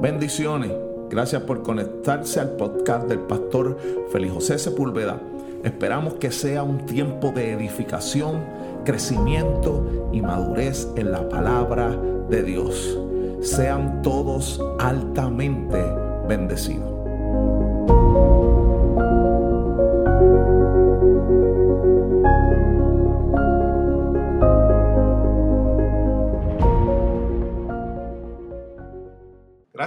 Bendiciones. Gracias por conectarse al podcast del pastor Félix José Sepúlveda. Esperamos que sea un tiempo de edificación, crecimiento y madurez en la palabra de Dios. Sean todos altamente bendecidos.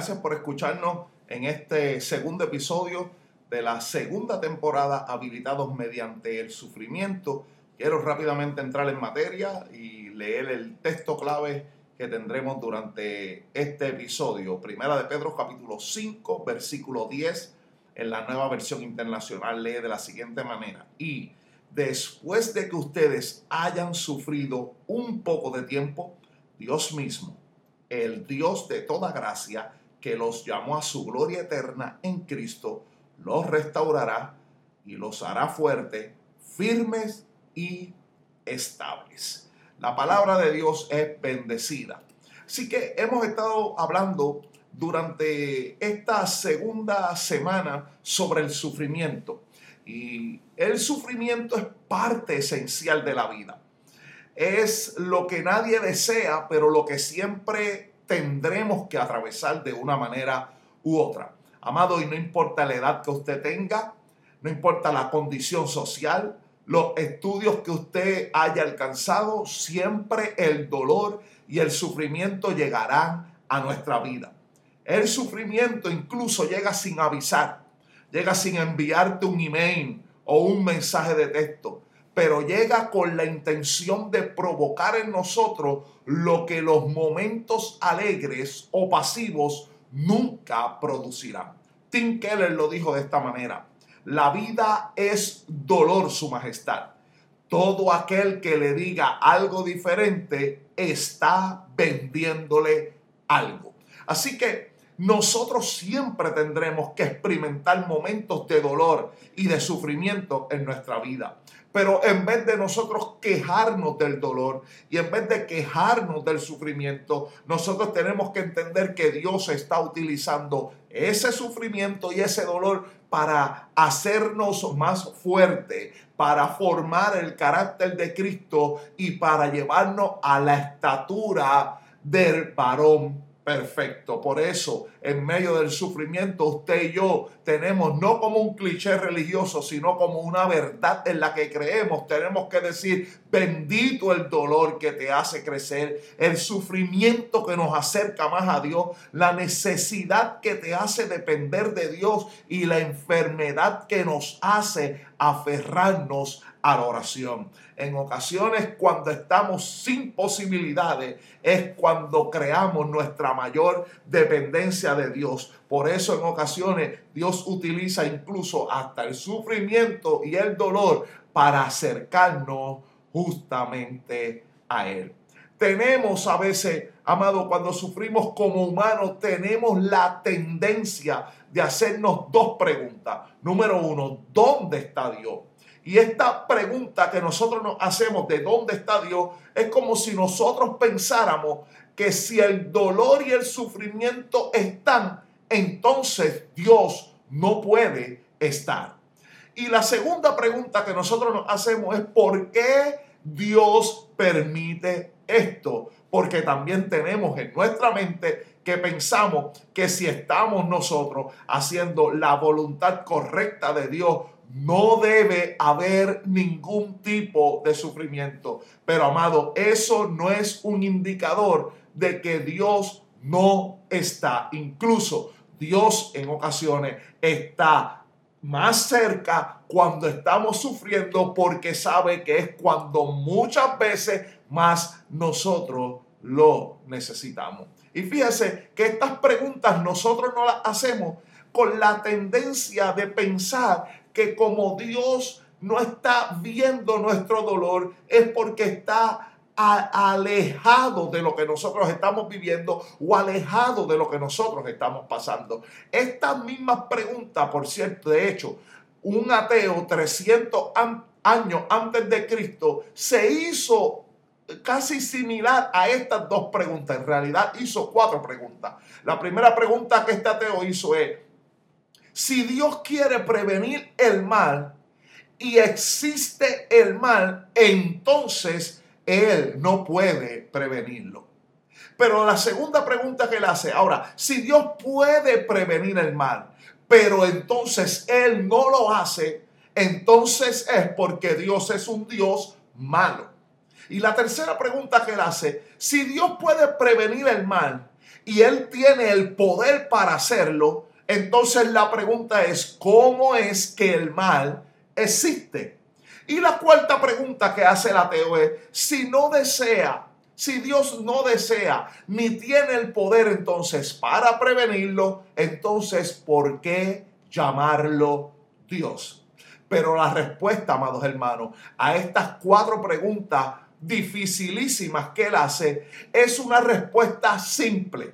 Gracias por escucharnos en este segundo episodio de la segunda temporada Habilitados mediante el sufrimiento. Quiero rápidamente entrar en materia y leer el texto clave que tendremos durante este episodio. Primera de Pedro capítulo 5, versículo 10, en la nueva versión internacional lee de la siguiente manera. Y después de que ustedes hayan sufrido un poco de tiempo, Dios mismo, el Dios de toda gracia, que los llamó a su gloria eterna en Cristo, los restaurará y los hará fuertes, firmes y estables. La palabra de Dios es bendecida. Así que hemos estado hablando durante esta segunda semana sobre el sufrimiento. Y el sufrimiento es parte esencial de la vida. Es lo que nadie desea, pero lo que siempre tendremos que atravesar de una manera u otra. Amado, y no importa la edad que usted tenga, no importa la condición social, los estudios que usted haya alcanzado, siempre el dolor y el sufrimiento llegarán a nuestra vida. El sufrimiento incluso llega sin avisar, llega sin enviarte un email o un mensaje de texto pero llega con la intención de provocar en nosotros lo que los momentos alegres o pasivos nunca producirán. Tim Keller lo dijo de esta manera, la vida es dolor, su majestad. Todo aquel que le diga algo diferente está vendiéndole algo. Así que nosotros siempre tendremos que experimentar momentos de dolor y de sufrimiento en nuestra vida. Pero en vez de nosotros quejarnos del dolor y en vez de quejarnos del sufrimiento, nosotros tenemos que entender que Dios está utilizando ese sufrimiento y ese dolor para hacernos más fuerte, para formar el carácter de Cristo y para llevarnos a la estatura del varón perfecto. Por eso, en medio del sufrimiento, usted y yo tenemos no como un cliché religioso, sino como una verdad en la que creemos. Tenemos que decir, bendito el dolor que te hace crecer, el sufrimiento que nos acerca más a Dios, la necesidad que te hace depender de Dios y la enfermedad que nos hace aferrarnos a la oración. En ocasiones cuando estamos sin posibilidades es cuando creamos nuestra mayor dependencia de Dios. Por eso en ocasiones Dios utiliza incluso hasta el sufrimiento y el dolor para acercarnos justamente a Él. Tenemos a veces, amado, cuando sufrimos como humanos, tenemos la tendencia de hacernos dos preguntas. Número uno, ¿dónde está Dios? Y esta pregunta que nosotros nos hacemos de dónde está Dios es como si nosotros pensáramos que si el dolor y el sufrimiento están, entonces Dios no puede estar. Y la segunda pregunta que nosotros nos hacemos es ¿por qué Dios permite esto? Porque también tenemos en nuestra mente que pensamos que si estamos nosotros haciendo la voluntad correcta de Dios, no debe haber ningún tipo de sufrimiento. Pero amado, eso no es un indicador de que Dios no está. Incluso Dios en ocasiones está más cerca cuando estamos sufriendo porque sabe que es cuando muchas veces más nosotros lo necesitamos. Y fíjese que estas preguntas nosotros no las hacemos con la tendencia de pensar que como Dios no está viendo nuestro dolor, es porque está alejado de lo que nosotros estamos viviendo o alejado de lo que nosotros estamos pasando. Esta misma pregunta, por cierto, de hecho, un ateo 300 años antes de Cristo se hizo casi similar a estas dos preguntas. En realidad hizo cuatro preguntas. La primera pregunta que este ateo hizo es, si Dios quiere prevenir el mal y existe el mal, entonces Él no puede prevenirlo. Pero la segunda pregunta que él hace, ahora, si Dios puede prevenir el mal, pero entonces Él no lo hace, entonces es porque Dios es un Dios malo. Y la tercera pregunta que él hace, si Dios puede prevenir el mal y Él tiene el poder para hacerlo, entonces la pregunta es, ¿cómo es que el mal existe? Y la cuarta pregunta que hace el ateo es, si no desea, si Dios no desea ni tiene el poder entonces para prevenirlo, entonces ¿por qué llamarlo Dios? Pero la respuesta, amados hermanos, a estas cuatro preguntas dificilísimas que él hace es una respuesta simple.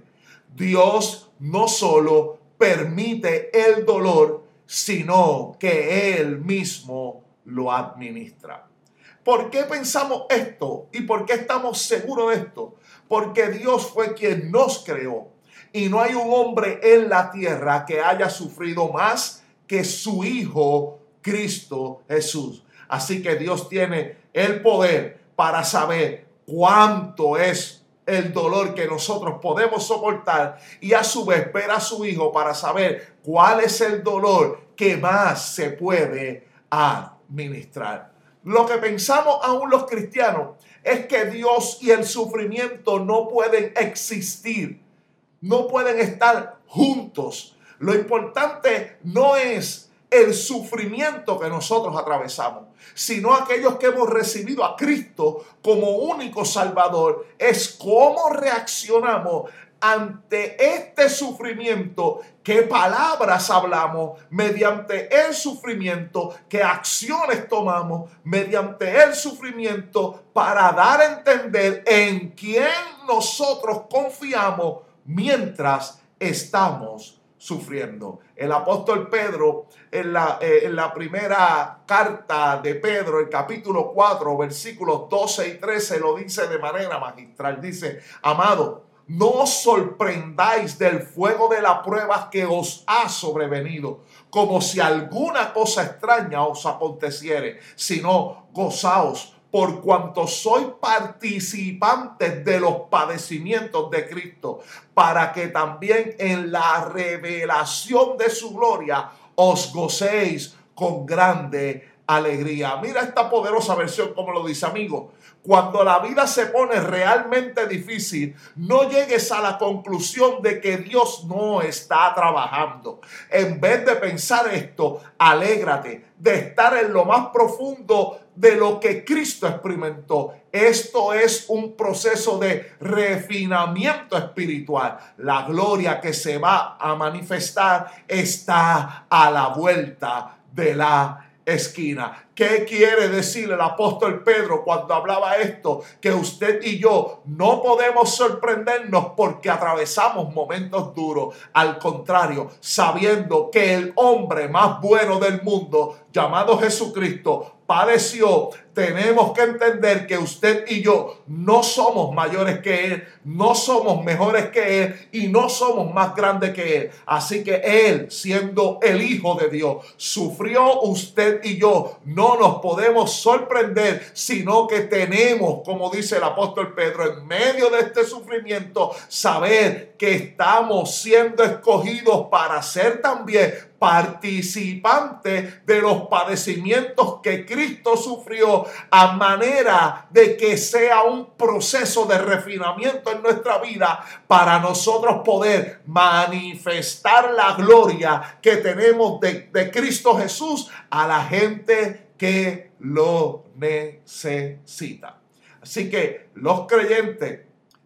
Dios no solo permite el dolor, sino que Él mismo lo administra. ¿Por qué pensamos esto? ¿Y por qué estamos seguros de esto? Porque Dios fue quien nos creó. Y no hay un hombre en la tierra que haya sufrido más que su Hijo Cristo Jesús. Así que Dios tiene el poder para saber cuánto es el dolor que nosotros podemos soportar y a su vez ver a su hijo para saber cuál es el dolor que más se puede administrar. Lo que pensamos aún los cristianos es que Dios y el sufrimiento no pueden existir, no pueden estar juntos. Lo importante no es el sufrimiento que nosotros atravesamos, sino aquellos que hemos recibido a Cristo como único Salvador, es cómo reaccionamos ante este sufrimiento, qué palabras hablamos mediante el sufrimiento, qué acciones tomamos mediante el sufrimiento para dar a entender en quién nosotros confiamos mientras estamos sufriendo. El apóstol Pedro, en la, eh, en la primera carta de Pedro, el capítulo 4, versículos 12 y 13, lo dice de manera magistral. Dice, amado, no os sorprendáis del fuego de la prueba que os ha sobrevenido, como si alguna cosa extraña os aconteciere, sino gozaos por cuanto soy participantes de los padecimientos de Cristo, para que también en la revelación de su gloria os gocéis con grande alegría. Mira esta poderosa versión como lo dice amigo. Cuando la vida se pone realmente difícil, no llegues a la conclusión de que Dios no está trabajando. En vez de pensar esto, alégrate de estar en lo más profundo de lo que Cristo experimentó. Esto es un proceso de refinamiento espiritual. La gloria que se va a manifestar está a la vuelta de la esquina. ¿Qué quiere decir el apóstol Pedro cuando hablaba esto? Que usted y yo no podemos sorprendernos porque atravesamos momentos duros. Al contrario, sabiendo que el hombre más bueno del mundo, llamado Jesucristo, padeció, tenemos que entender que usted y yo no somos mayores que Él, no somos mejores que Él y no somos más grandes que Él. Así que Él, siendo el Hijo de Dios, sufrió usted y yo. No nos podemos sorprender, sino que tenemos, como dice el apóstol Pedro, en medio de este sufrimiento, saber que estamos siendo escogidos para ser también participante de los padecimientos que Cristo sufrió a manera de que sea un proceso de refinamiento en nuestra vida para nosotros poder manifestar la gloria que tenemos de, de Cristo Jesús a la gente que lo necesita. Así que los creyentes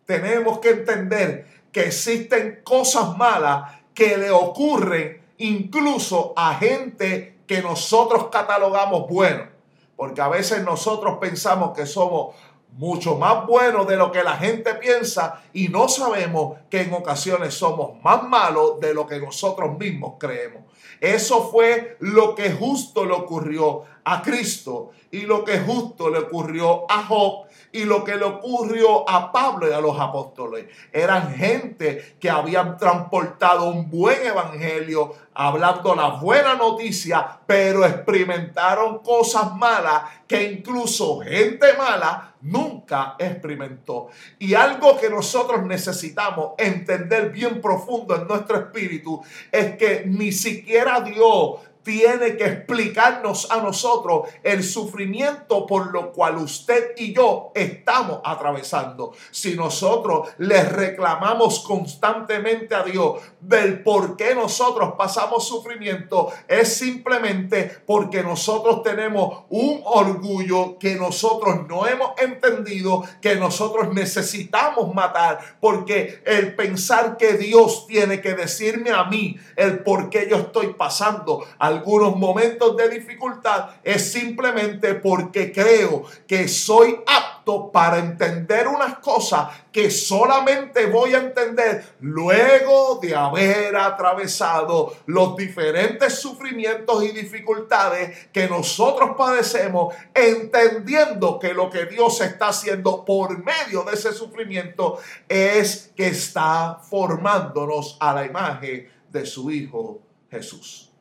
tenemos que entender que existen cosas malas que le ocurren incluso a gente que nosotros catalogamos bueno. Porque a veces nosotros pensamos que somos mucho más buenos de lo que la gente piensa y no sabemos que en ocasiones somos más malos de lo que nosotros mismos creemos. Eso fue lo que justo le ocurrió a Cristo y lo que justo le ocurrió a Job y lo que le ocurrió a Pablo y a los apóstoles. Eran gente que habían transportado un buen evangelio, hablando la buena noticia, pero experimentaron cosas malas que incluso gente mala nunca experimentó. Y algo que nosotros necesitamos entender bien profundo en nuestro espíritu es que ni siquiera Dios tiene que explicarnos a nosotros el sufrimiento por lo cual usted y yo estamos atravesando. Si nosotros le reclamamos constantemente a Dios del por qué nosotros pasamos sufrimiento, es simplemente porque nosotros tenemos un orgullo que nosotros no hemos entendido, que nosotros necesitamos matar, porque el pensar que Dios tiene que decirme a mí el por qué yo estoy pasando algunos momentos de dificultad es simplemente porque creo que soy apto para entender unas cosas que solamente voy a entender luego de haber atravesado los diferentes sufrimientos y dificultades que nosotros padecemos, entendiendo que lo que Dios está haciendo por medio de ese sufrimiento es que está formándonos a la imagen de su Hijo Jesús.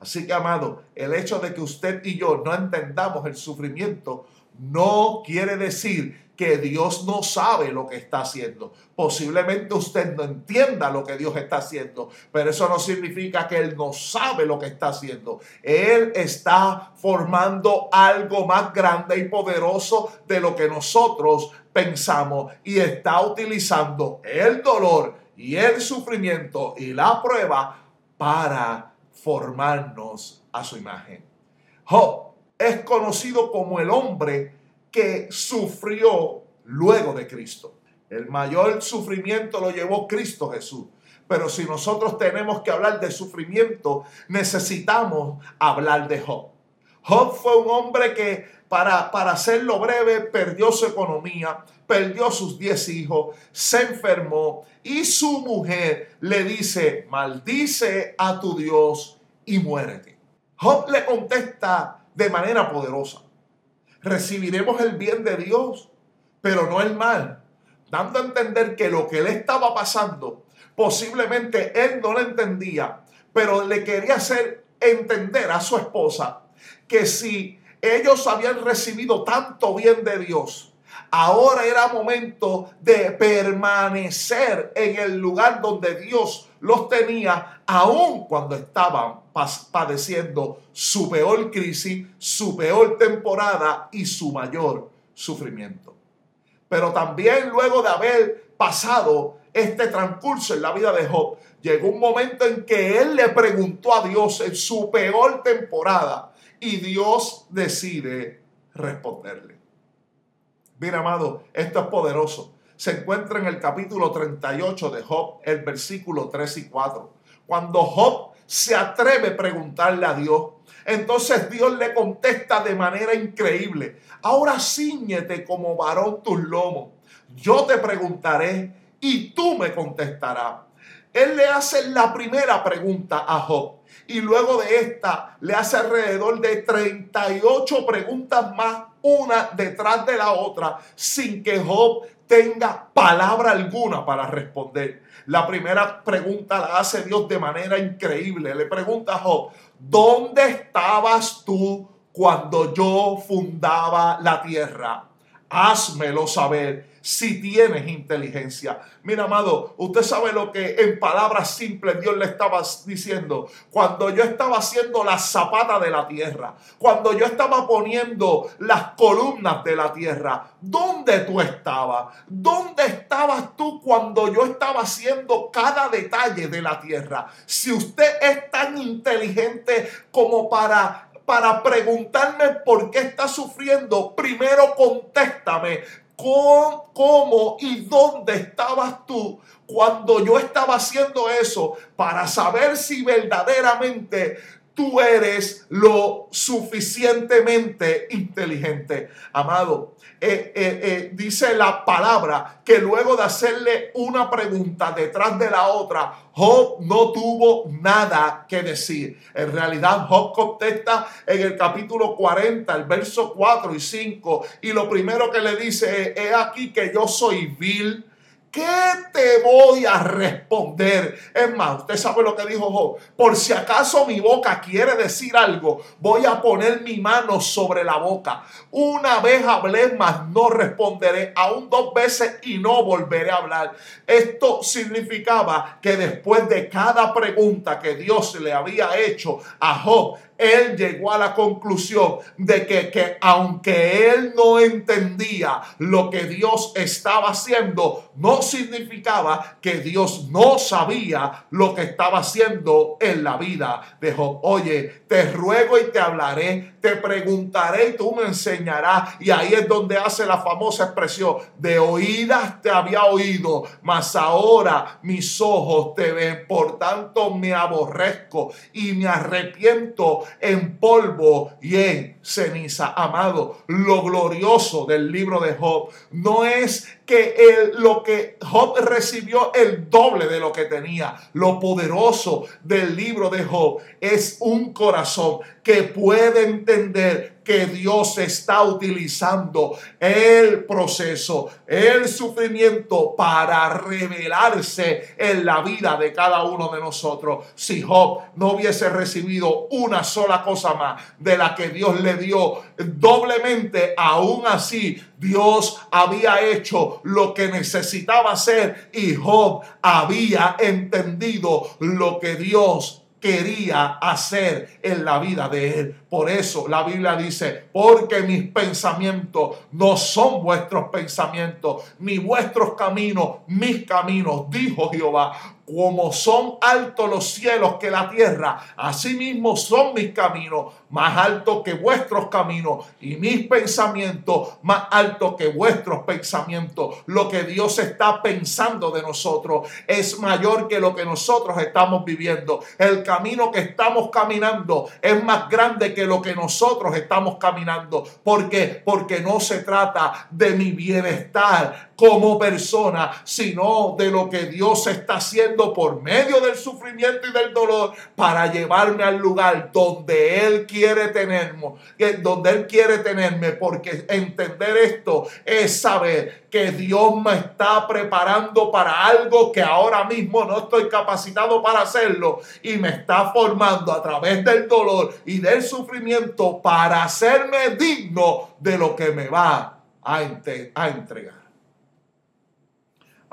Así que, amado, el hecho de que usted y yo no entendamos el sufrimiento no quiere decir que Dios no sabe lo que está haciendo. Posiblemente usted no entienda lo que Dios está haciendo, pero eso no significa que Él no sabe lo que está haciendo. Él está formando algo más grande y poderoso de lo que nosotros pensamos y está utilizando el dolor y el sufrimiento y la prueba para formarnos a su imagen. Job es conocido como el hombre que sufrió luego de Cristo. El mayor sufrimiento lo llevó Cristo Jesús. Pero si nosotros tenemos que hablar de sufrimiento, necesitamos hablar de Job. Job fue un hombre que, para, para hacerlo breve, perdió su economía, perdió sus diez hijos, se enfermó y su mujer le dice, maldice a tu Dios y muérete. Job le contesta de manera poderosa, recibiremos el bien de Dios, pero no el mal, dando a entender que lo que le estaba pasando, posiblemente él no lo entendía, pero le quería hacer entender a su esposa que si ellos habían recibido tanto bien de Dios, Ahora era momento de permanecer en el lugar donde Dios los tenía, aun cuando estaban padeciendo su peor crisis, su peor temporada y su mayor sufrimiento. Pero también luego de haber pasado este transcurso en la vida de Job, llegó un momento en que él le preguntó a Dios en su peor temporada y Dios decide responderle. Mira, amado, esto es poderoso. Se encuentra en el capítulo 38 de Job, el versículo 3 y 4. Cuando Job se atreve a preguntarle a Dios, entonces Dios le contesta de manera increíble. Ahora ciñete como varón tus lomos. Yo te preguntaré y tú me contestarás. Él le hace la primera pregunta a Job y luego de esta le hace alrededor de 38 preguntas más, una detrás de la otra, sin que Job tenga palabra alguna para responder. La primera pregunta la hace Dios de manera increíble. Le pregunta a Job, ¿dónde estabas tú cuando yo fundaba la tierra? Házmelo saber si tienes inteligencia. Mira, amado, usted sabe lo que en palabras simples Dios le estaba diciendo. Cuando yo estaba haciendo la zapata de la tierra, cuando yo estaba poniendo las columnas de la tierra, ¿dónde tú estabas? ¿Dónde estabas tú cuando yo estaba haciendo cada detalle de la tierra? Si usted es tan inteligente como para para preguntarme por qué está sufriendo, primero contéstame cómo y dónde estabas tú cuando yo estaba haciendo eso para saber si verdaderamente tú eres lo suficientemente inteligente. Amado, eh, eh, eh, dice la palabra que luego de hacerle una pregunta detrás de la otra, Job no tuvo nada que decir. En realidad, Job contesta en el capítulo 40, el verso 4 y 5, y lo primero que le dice es, aquí que yo soy vil ¿Qué te voy a responder? Es más, usted sabe lo que dijo Job. Por si acaso mi boca quiere decir algo, voy a poner mi mano sobre la boca. Una vez hablé, mas no responderé. Aún dos veces y no volveré a hablar. Esto significaba que después de cada pregunta que Dios le había hecho a Job, él llegó a la conclusión de que, que, aunque él no entendía lo que Dios estaba haciendo, no significaba que Dios no sabía lo que estaba haciendo en la vida de Job. Oye, te ruego y te hablaré, te preguntaré y tú me enseñarás. Y ahí es donde hace la famosa expresión, de oídas te había oído, mas ahora mis ojos te ven. Por tanto me aborrezco y me arrepiento en polvo y en ceniza. Amado, lo glorioso del libro de Job no es que el, lo que Job recibió el doble de lo que tenía. Lo poderoso del libro de Job es un corazón que puede entender que Dios está utilizando el proceso, el sufrimiento para revelarse en la vida de cada uno de nosotros. Si Job no hubiese recibido una sola cosa más de la que Dios le dio doblemente, aún así Dios había hecho lo que necesitaba hacer y Job había entendido lo que Dios quería hacer en la vida de él. Por eso la Biblia dice, porque mis pensamientos no son vuestros pensamientos, ni vuestros caminos, mis caminos, dijo Jehová como son altos los cielos que la tierra, asimismo son mis caminos, más altos que vuestros caminos, y mis pensamientos más altos que vuestros pensamientos. Lo que Dios está pensando de nosotros es mayor que lo que nosotros estamos viviendo. El camino que estamos caminando es más grande que lo que nosotros estamos caminando. ¿Por qué? Porque no se trata de mi bienestar como persona, sino de lo que Dios está haciendo por medio del sufrimiento y del dolor para llevarme al lugar donde Él quiere tenerme, donde Él quiere tenerme, porque entender esto es saber que Dios me está preparando para algo que ahora mismo no estoy capacitado para hacerlo y me está formando a través del dolor y del sufrimiento para hacerme digno de lo que me va a, a entregar.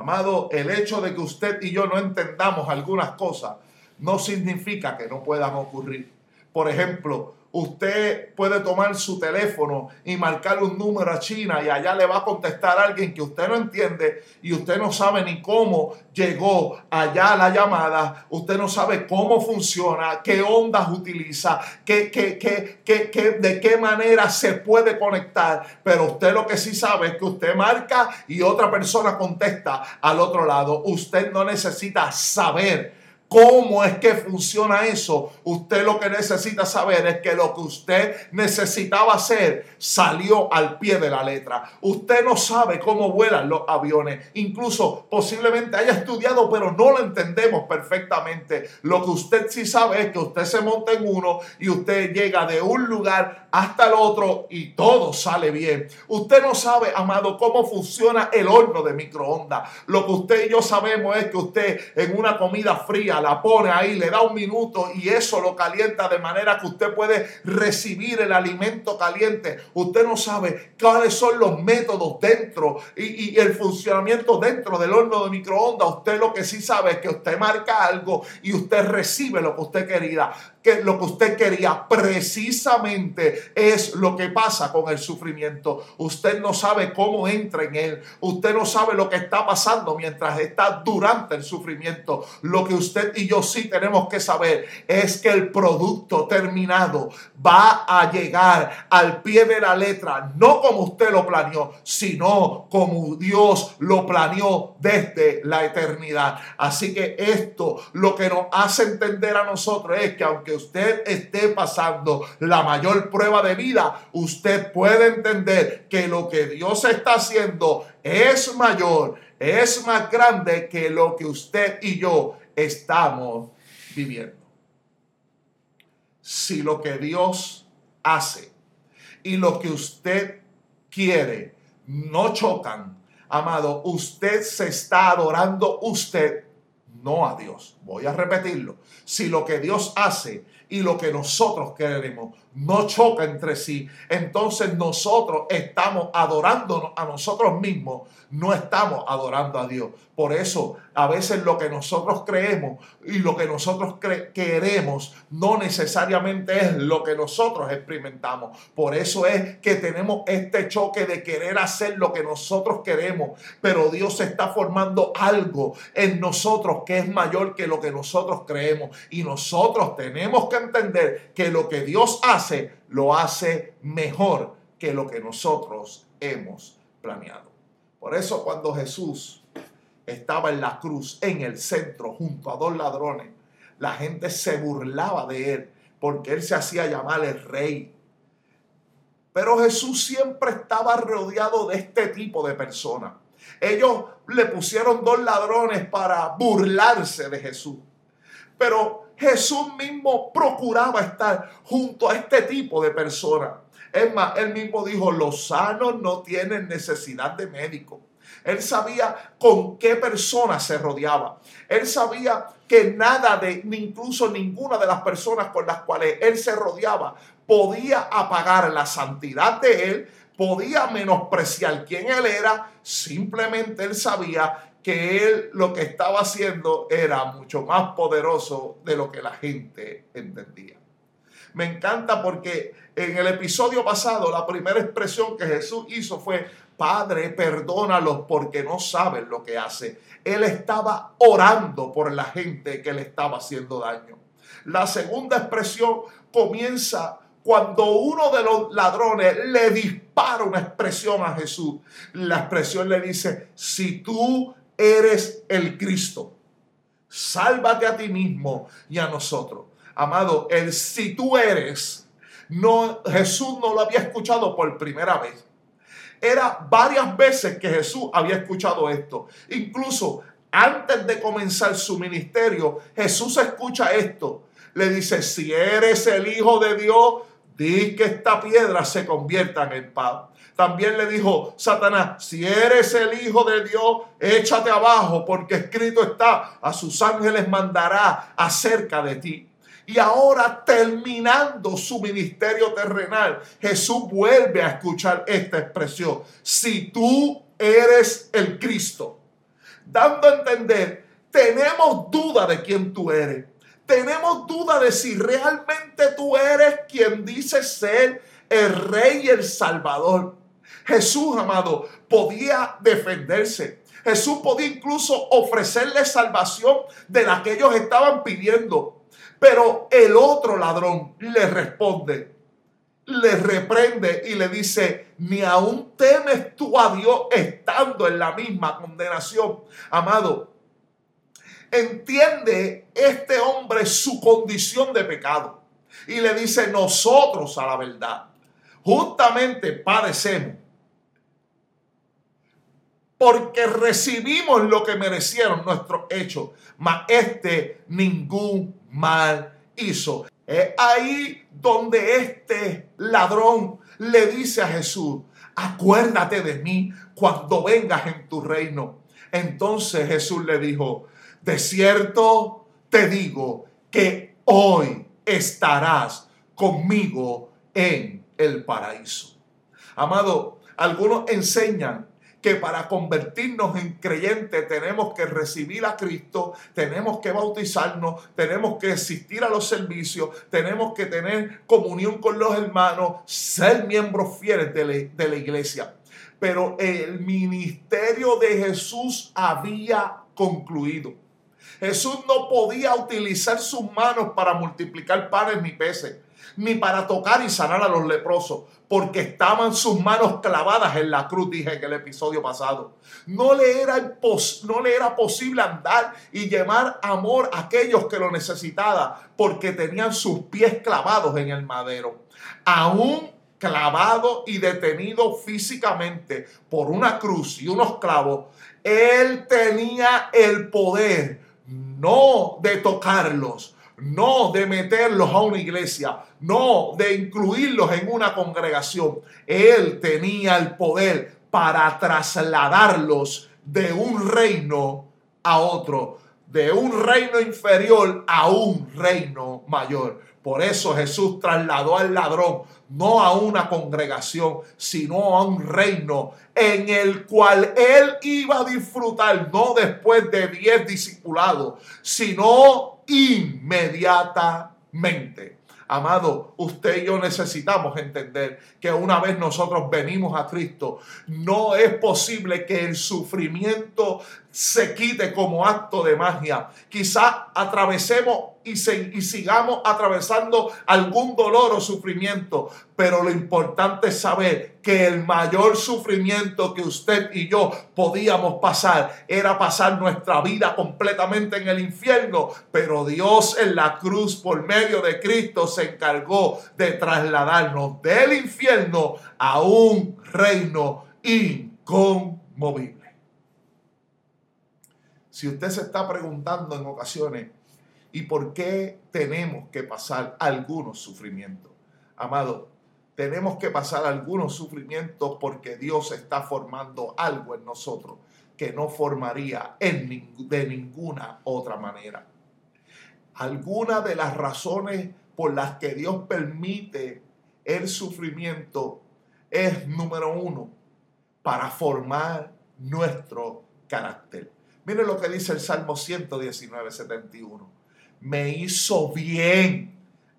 Amado, el hecho de que usted y yo no entendamos algunas cosas no significa que no puedan ocurrir. Por ejemplo, usted puede tomar su teléfono y marcar un número a China y allá le va a contestar alguien que usted no entiende y usted no sabe ni cómo llegó allá la llamada, usted no sabe cómo funciona, qué ondas utiliza, qué, qué, qué, de qué manera se puede conectar, pero usted lo que sí sabe es que usted marca y otra persona contesta al otro lado. Usted no necesita saber ¿Cómo es que funciona eso? Usted lo que necesita saber es que lo que usted necesitaba hacer salió al pie de la letra. Usted no sabe cómo vuelan los aviones. Incluso posiblemente haya estudiado, pero no lo entendemos perfectamente. Lo que usted sí sabe es que usted se monta en uno y usted llega de un lugar hasta el otro y todo sale bien. Usted no sabe, amado, cómo funciona el horno de microondas. Lo que usted y yo sabemos es que usted en una comida fría la pone ahí, le da un minuto y eso lo calienta de manera que usted puede recibir el alimento caliente. Usted no sabe cuáles son los métodos dentro y, el funcionamiento dentro del horno de microondas. Usted lo que sí sabe es que usted marca algo y usted recibe lo que usted quería que lo que usted quería precisamente es lo que pasa con el sufrimiento. Usted no sabe cómo entra en él. Usted no sabe lo que está pasando mientras está durante el sufrimiento. Lo que usted y yo sí tenemos que saber es que el producto terminado va a llegar al pie de la letra, no como usted lo planeó, sino como Dios lo planeó desde la eternidad. Así que esto lo que nos hace entender a nosotros es que aunque usted esté pasando la mayor prueba de vida, usted puede entender que lo que Dios está haciendo es mayor, es más grande que lo que usted y yo estamos viviendo. Si lo que Dios hace y lo que usted quiere no chocan, amado, usted se está adorando usted, no a Dios. Voy a repetirlo. Si lo que Dios hace y lo que nosotros queremos no choca entre sí, entonces nosotros estamos adorándonos a nosotros mismos, no estamos adorando a Dios. Por eso a veces lo que nosotros creemos y lo que nosotros queremos no necesariamente es lo que nosotros experimentamos. Por eso es que tenemos este choque de querer hacer lo que nosotros queremos, pero Dios está formando algo en nosotros que es mayor que lo que nosotros creemos. Y nosotros tenemos que entender que lo que Dios hace, lo hace mejor que lo que nosotros hemos planeado. Por eso cuando Jesús estaba en la cruz, en el centro, junto a dos ladrones. La gente se burlaba de él porque él se hacía llamar el rey. Pero Jesús siempre estaba rodeado de este tipo de personas. Ellos le pusieron dos ladrones para burlarse de Jesús. Pero Jesús mismo procuraba estar junto a este tipo de personas. Es más, él mismo dijo, los sanos no tienen necesidad de médico él sabía con qué personas se rodeaba. Él sabía que nada de, incluso ninguna de las personas con las cuales él se rodeaba podía apagar la santidad de él, podía menospreciar quién él era. Simplemente él sabía que él lo que estaba haciendo era mucho más poderoso de lo que la gente entendía. Me encanta porque en el episodio pasado la primera expresión que Jesús hizo fue, Padre, perdónalos porque no saben lo que hace. Él estaba orando por la gente que le estaba haciendo daño. La segunda expresión comienza cuando uno de los ladrones le dispara una expresión a Jesús. La expresión le dice, si tú eres el Cristo, sálvate a ti mismo y a nosotros. Amado, el si tú eres, no, Jesús no lo había escuchado por primera vez. Era varias veces que Jesús había escuchado esto. Incluso antes de comenzar su ministerio, Jesús escucha esto. Le dice, si eres el Hijo de Dios, di que esta piedra se convierta en el pan. También le dijo Satanás, si eres el Hijo de Dios, échate abajo, porque escrito está, a sus ángeles mandará acerca de ti. Y ahora terminando su ministerio terrenal, Jesús vuelve a escuchar esta expresión. Si tú eres el Cristo, dando a entender, tenemos duda de quién tú eres. Tenemos duda de si realmente tú eres quien dice ser el rey y el salvador. Jesús, amado, podía defenderse. Jesús podía incluso ofrecerle salvación de la que ellos estaban pidiendo. Pero el otro ladrón le responde, le reprende y le dice, ni aún temes tú a Dios estando en la misma condenación. Amado, entiende este hombre su condición de pecado y le dice, nosotros a la verdad, justamente padecemos porque recibimos lo que merecieron nuestros hechos, mas este ningún mal hizo. Es ahí donde este ladrón le dice a Jesús, acuérdate de mí cuando vengas en tu reino. Entonces Jesús le dijo, de cierto te digo que hoy estarás conmigo en el paraíso. Amado, algunos enseñan que para convertirnos en creyentes tenemos que recibir a Cristo, tenemos que bautizarnos, tenemos que asistir a los servicios, tenemos que tener comunión con los hermanos, ser miembros fieles de la, iglesia. Pero el ministerio de Jesús había concluido. Jesús no podía utilizar sus manos para multiplicar panes ni peces. Ni para tocar y sanar a los leprosos, porque estaban sus manos clavadas en la cruz, dije en el episodio pasado. No le era, no le era posible andar y llevar amor a aquellos que lo necesitaban, porque tenían sus pies clavados en el madero. Aún clavado y detenido físicamente por una cruz y unos clavos, él tenía el poder no de tocarlos, no de meterlos a una iglesia, no de incluirlos en una congregación. Él tenía el poder para trasladarlos de un reino a otro, de un reino inferior a un reino mayor. Por eso Jesús trasladó al ladrón no a una congregación, sino a un reino en el cual él iba a disfrutar, no después de diez discipulados, sino inmediatamente. Amado, usted y yo necesitamos entender que una vez nosotros venimos a Cristo, no es posible que el sufrimiento se quite como acto de magia. Quizá atravesemos y, sigamos atravesando algún dolor o sufrimiento, pero lo importante es saber que el mayor sufrimiento que usted y yo podíamos pasar era pasar nuestra vida completamente en el infierno, pero Dios en la cruz por medio de Cristo se encargó de trasladarnos del infierno a un reino inconmovible. Si usted se está preguntando en ocasiones, ¿y por qué tenemos que pasar algunos sufrimientos? Amado, tenemos que pasar algunos sufrimientos porque Dios está formando algo en nosotros que no formaría en, de ninguna otra manera. Algunas de las razones por las que Dios permite el sufrimiento es, número uno, para formar nuestro carácter. Mire lo que dice el Salmo 119, 71. Me hizo bien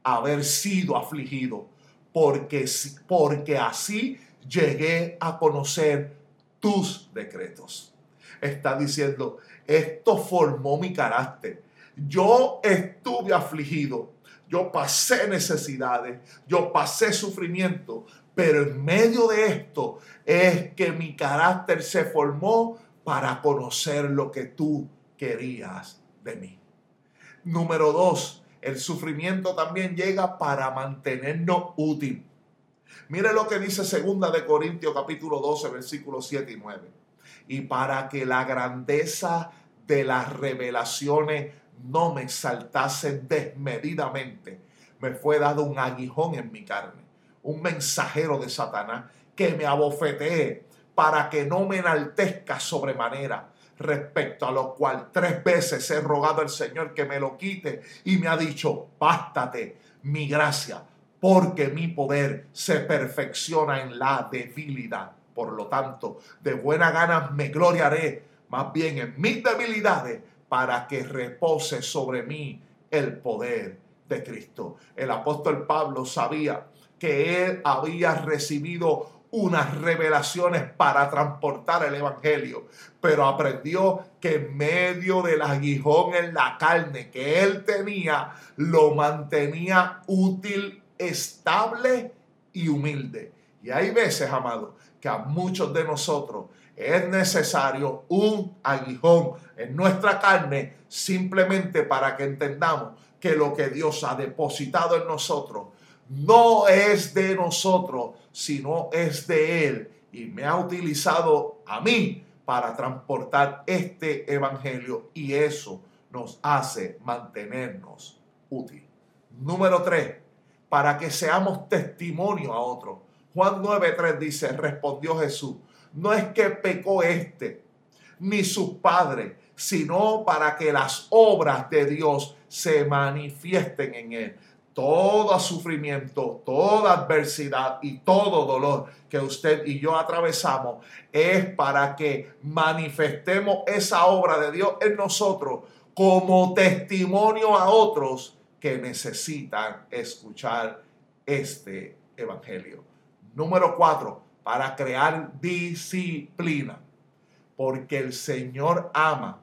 haber sido afligido, porque, porque así llegué a conocer tus decretos. Está diciendo, esto formó mi carácter. Yo estuve afligido, yo pasé necesidades, yo pasé sufrimiento, pero en medio de esto es que mi carácter se formó para conocer lo que tú querías de mí. Número dos, el sufrimiento también llega para mantenernos útil. Mire lo que dice segunda de Corintios capítulo 12 versículos 7 y 9. Y para que la grandeza de las revelaciones no me exaltase desmedidamente, me fue dado un aguijón en mi carne, un mensajero de Satanás que me abofetee para que no me enaltezca sobremanera, respecto a lo cual tres veces he rogado al Señor que me lo quite y me ha dicho, bástate mi gracia, porque mi poder se perfecciona en la debilidad. Por lo tanto, de buena gana me gloriaré, más bien en mis debilidades, para que repose sobre mí el poder de Cristo. El apóstol Pablo sabía que él había recibido unas revelaciones para transportar el Evangelio, pero aprendió que en medio del aguijón en la carne que él tenía, lo mantenía útil, estable y humilde. Y hay veces, amado, que a muchos de nosotros es necesario un aguijón en nuestra carne simplemente para que entendamos que lo que Dios ha depositado en nosotros no es de nosotros, sino es de Él. Y me ha utilizado a mí para transportar este evangelio y eso nos hace mantenernos útil. Número tres, para que seamos testimonio a otros. Juan 9.3 dice, respondió Jesús, no es que pecó este, ni sus padres, sino para que las obras de Dios se manifiesten en él todo sufrimiento, toda adversidad y todo dolor que usted y yo atravesamos es para que manifestemos esa obra de Dios en nosotros como testimonio a otros que necesitan escuchar este evangelio. Número cuatro, para crear disciplina, porque el Señor ama,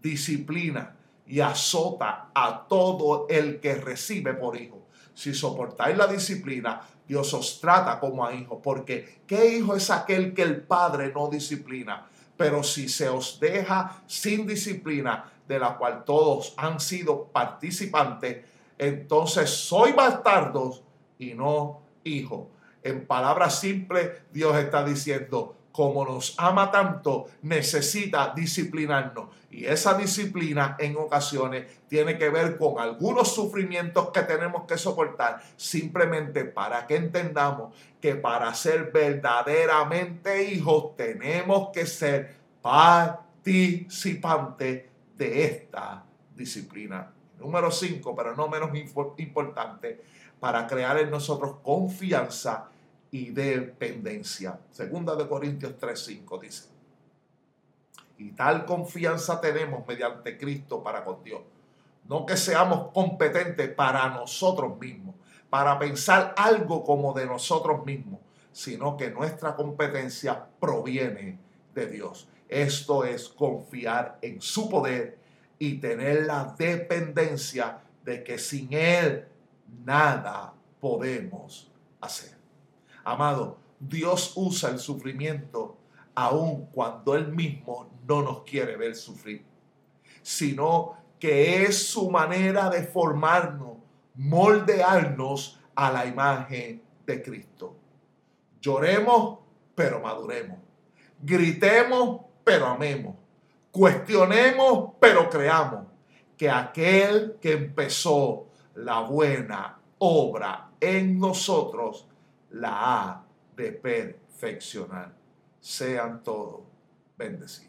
disciplina y azota a todo el que recibe por hijo. si soportáis la disciplina, Dios os trata como a hijos, porque ¿qué hijo es aquel que el Padre no disciplina? Pero si se os deja sin disciplina, de la cual todos han sido participantes, entonces soy bastardos y no hijos. En palabras simples, Dios está diciendo, como nos ama tanto, necesita disciplinarnos. Y esa disciplina en ocasiones tiene que ver con algunos sufrimientos que tenemos que soportar, simplemente para que entendamos que para ser verdaderamente hijos tenemos que ser participantes de esta disciplina. Número cinco, pero no menos importante, para crear en nosotros confianza y dependencia. Segunda de Corintios 3:5 dice. Y tal confianza tenemos mediante Cristo para con Dios. No que seamos competentes para nosotros mismos, para pensar algo como de nosotros mismos, sino que nuestra competencia proviene de Dios. Esto es confiar en su poder y tener la dependencia de que sin Él nada podemos hacer. Amado, Dios usa el sufrimiento aun cuando Él mismo no nos quiere ver sufrir, sino que es su manera de formarnos, moldearnos a la imagen de Cristo. Lloremos, pero maduremos. Gritemos, pero amemos. Cuestionemos, pero creamos que aquel que empezó la buena obra en nosotros la ha de perfeccionar. Sean todos bendecidos.